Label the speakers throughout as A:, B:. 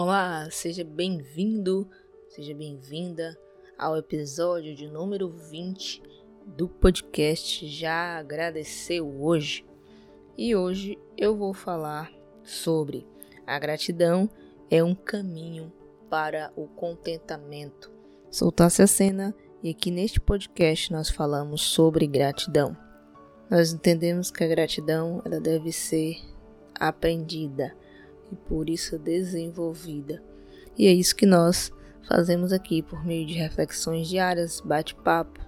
A: Olá, seja bem-vindo, seja bem-vinda ao episódio de número 20 do podcast Já Agradeceu Hoje. E hoje eu vou falar sobre a gratidão é um caminho para o contentamento. Soltasse a cena e aqui neste podcast nós falamos sobre gratidão. Nós entendemos que a gratidão ela deve ser aprendida e por isso desenvolvida. E é isso que nós fazemos aqui por meio de reflexões diárias, bate-papo.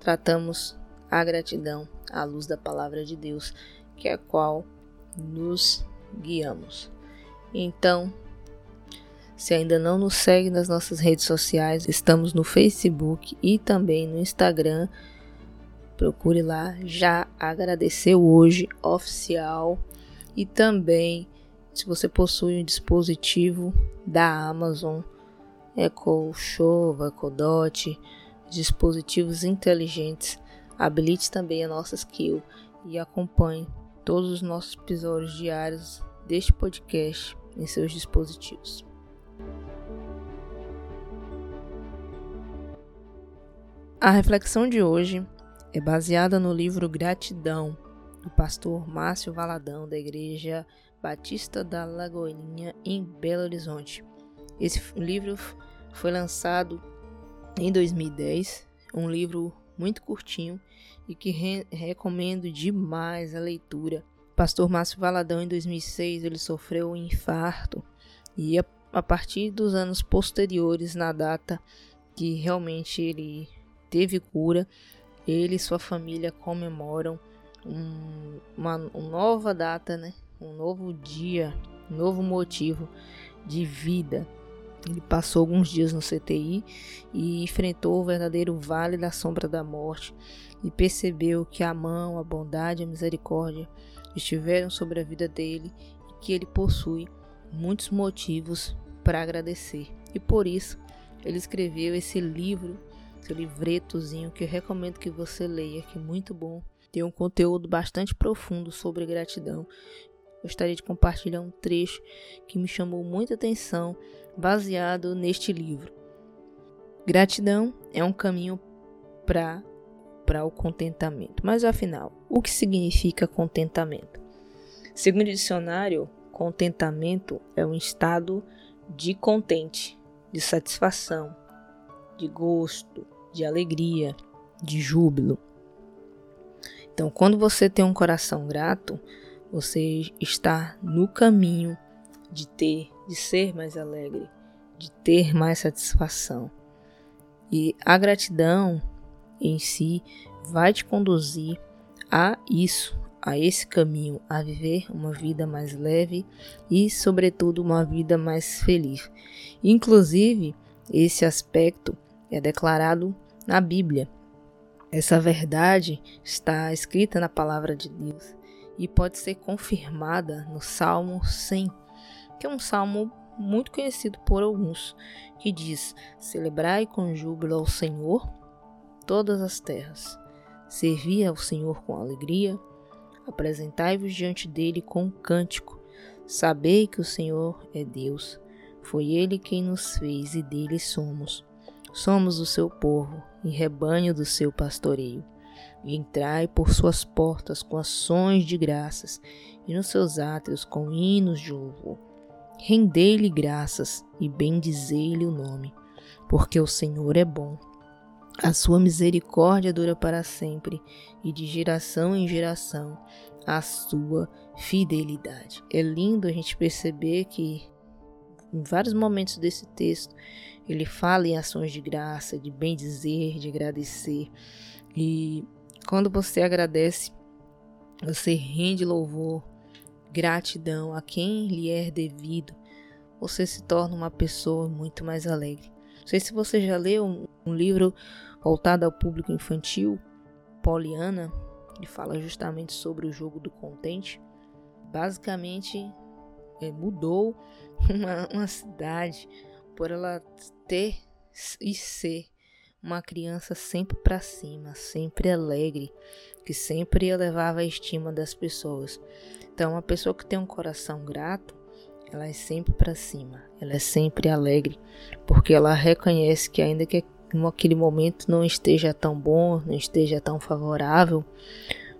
A: Tratamos a gratidão à luz da palavra de Deus, que é a qual nos guiamos. Então, se ainda não nos segue nas nossas redes sociais, estamos no Facebook e também no Instagram. Procure lá, já agradeceu hoje oficial e também se você possui um dispositivo da Amazon, Echo Show, Echo Dot, dispositivos inteligentes, habilite também a nossa skill e acompanhe todos os nossos episódios diários deste podcast em seus dispositivos. A reflexão de hoje é baseada no livro Gratidão, do pastor Márcio Valadão, da Igreja Batista da Lagoinha, em Belo Horizonte. Esse livro foi lançado em 2010, um livro muito curtinho e que re recomendo demais a leitura. Pastor Márcio Valadão, em 2006, ele sofreu um infarto e a, a partir dos anos posteriores, na data que realmente ele teve cura, ele e sua família comemoram um, uma, uma nova data, né? Um novo dia, um novo motivo de vida. Ele passou alguns dias no CTI e enfrentou o verdadeiro vale da sombra da morte e percebeu que a mão, a bondade, a misericórdia estiveram sobre a vida dele e que ele possui muitos motivos para agradecer. E por isso ele escreveu esse livro, esse livretozinho que eu recomendo que você leia, que é muito bom. Tem um conteúdo bastante profundo sobre gratidão gostaria de compartilhar um trecho que me chamou muita atenção, baseado neste livro. Gratidão é um caminho para para o contentamento. Mas afinal, o que significa contentamento? Segundo o dicionário, contentamento é um estado de contente, de satisfação, de gosto, de alegria, de júbilo. Então, quando você tem um coração grato, você está no caminho de ter, de ser mais alegre, de ter mais satisfação. E a gratidão em si vai te conduzir a isso, a esse caminho, a viver uma vida mais leve e, sobretudo, uma vida mais feliz. Inclusive, esse aspecto é declarado na Bíblia. Essa verdade está escrita na palavra de Deus e pode ser confirmada no Salmo 100, que é um salmo muito conhecido por alguns, que diz: Celebrai com júbilo ao Senhor todas as terras, servi ao Senhor com alegria, apresentai-vos diante dele com um cântico, sabei que o Senhor é Deus, foi ele quem nos fez e dele somos. Somos o seu povo e rebanho do seu pastoreio e entrai por suas portas com ações de graças, e nos seus átrios com hinos de louvor. Rendei-lhe graças e bendizei-lhe o nome, porque o Senhor é bom. A sua misericórdia dura para sempre, e de geração em geração a sua fidelidade. É lindo a gente perceber que em vários momentos desse texto ele fala em ações de graça, de bem dizer, de agradecer. E quando você agradece, você rende louvor, gratidão a quem lhe é devido, você se torna uma pessoa muito mais alegre. Não sei se você já leu um, livro voltado ao público infantil, Poliana, que fala justamente sobre o jogo do contente. Basicamente, é, mudou uma, uma cidade por ela ter e ser uma criança sempre para cima, sempre alegre, que sempre elevava a estima das pessoas. Então, uma pessoa que tem um coração grato, ela é sempre para cima, ela é sempre alegre, porque ela reconhece que ainda que aquele momento não esteja tão bom, não esteja tão favorável,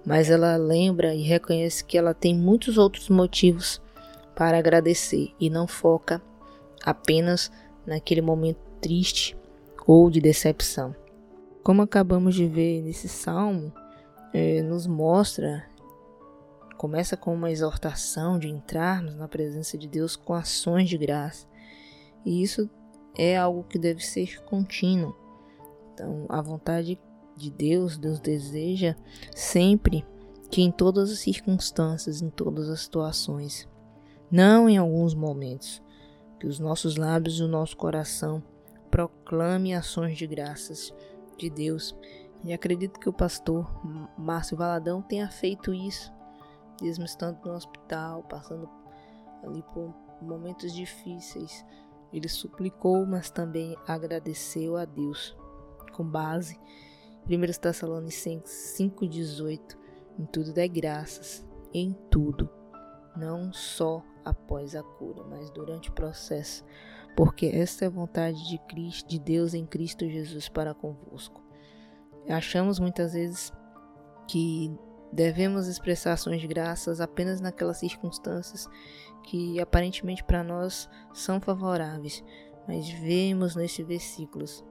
A: mas ela lembra e reconhece que ela tem muitos outros motivos para agradecer e não foca apenas naquele momento triste ou de decepção. Como acabamos de ver nesse salmo, é, nos mostra, começa com uma exortação de entrarmos na presença de Deus com ações de graça. E isso é algo que deve ser contínuo. Então, a vontade de Deus, Deus deseja sempre que em todas as circunstâncias, em todas as situações, não em alguns momentos, que os nossos lábios e o nosso coração proclame ações de graças de Deus. E acredito que o pastor Márcio Valadão tenha feito isso, mesmo estando no hospital, passando ali por momentos difíceis. Ele suplicou, mas também agradeceu a Deus, com base em 1 Tessalonicenses 5,18. Em tudo dê graças, em tudo, não só após a cura, mas durante o processo, porque esta é a vontade de Cristo, de Deus em Cristo Jesus para convosco. Achamos muitas vezes que devemos expressar ações de graças apenas naquelas circunstâncias que aparentemente para nós são favoráveis, mas vemos nesses versículos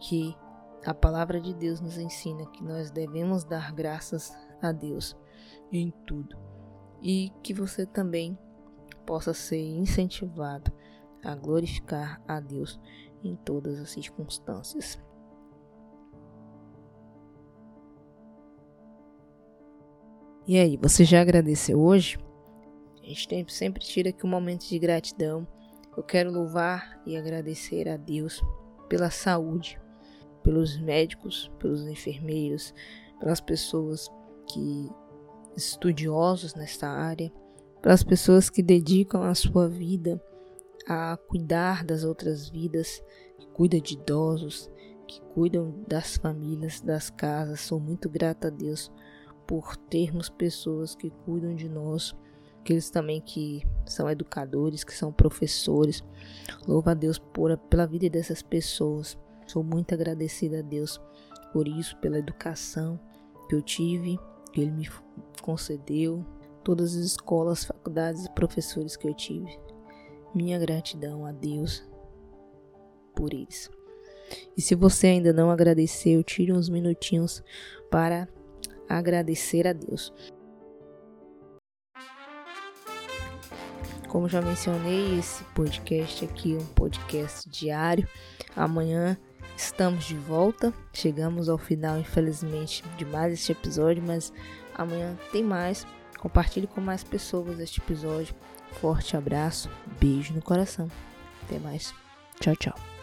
A: que a palavra de Deus nos ensina que nós devemos dar graças a Deus em tudo e que você também possa ser incentivado a glorificar a Deus em todas as circunstâncias. E aí, você já agradeceu hoje? A gente sempre tira aqui um momento de gratidão. Eu quero louvar e agradecer a Deus pela saúde, pelos médicos, pelos enfermeiros, pelas pessoas que estudiosos nesta área, pelas pessoas que dedicam a sua vida a cuidar das outras vidas, que cuidam de idosos, que cuidam das famílias, das casas. Sou muito grata a Deus por termos pessoas que cuidam de nós, aqueles também que são educadores, que são professores. Louvo a Deus por, pela vida dessas pessoas. Sou muito agradecida a Deus por isso, pela educação que eu tive, que Ele me concedeu, todas as escolas, faculdades e professores que eu tive. Minha gratidão a Deus por eles. E se você ainda não agradeceu, tire uns minutinhos para agradecer a Deus. Como já mencionei, esse podcast aqui é um podcast diário. Amanhã estamos de volta. Chegamos ao final, infelizmente, de mais este episódio, mas amanhã tem mais. Compartilhe com mais pessoas este episódio. Forte abraço, beijo no coração. Até mais. Tchau, tchau.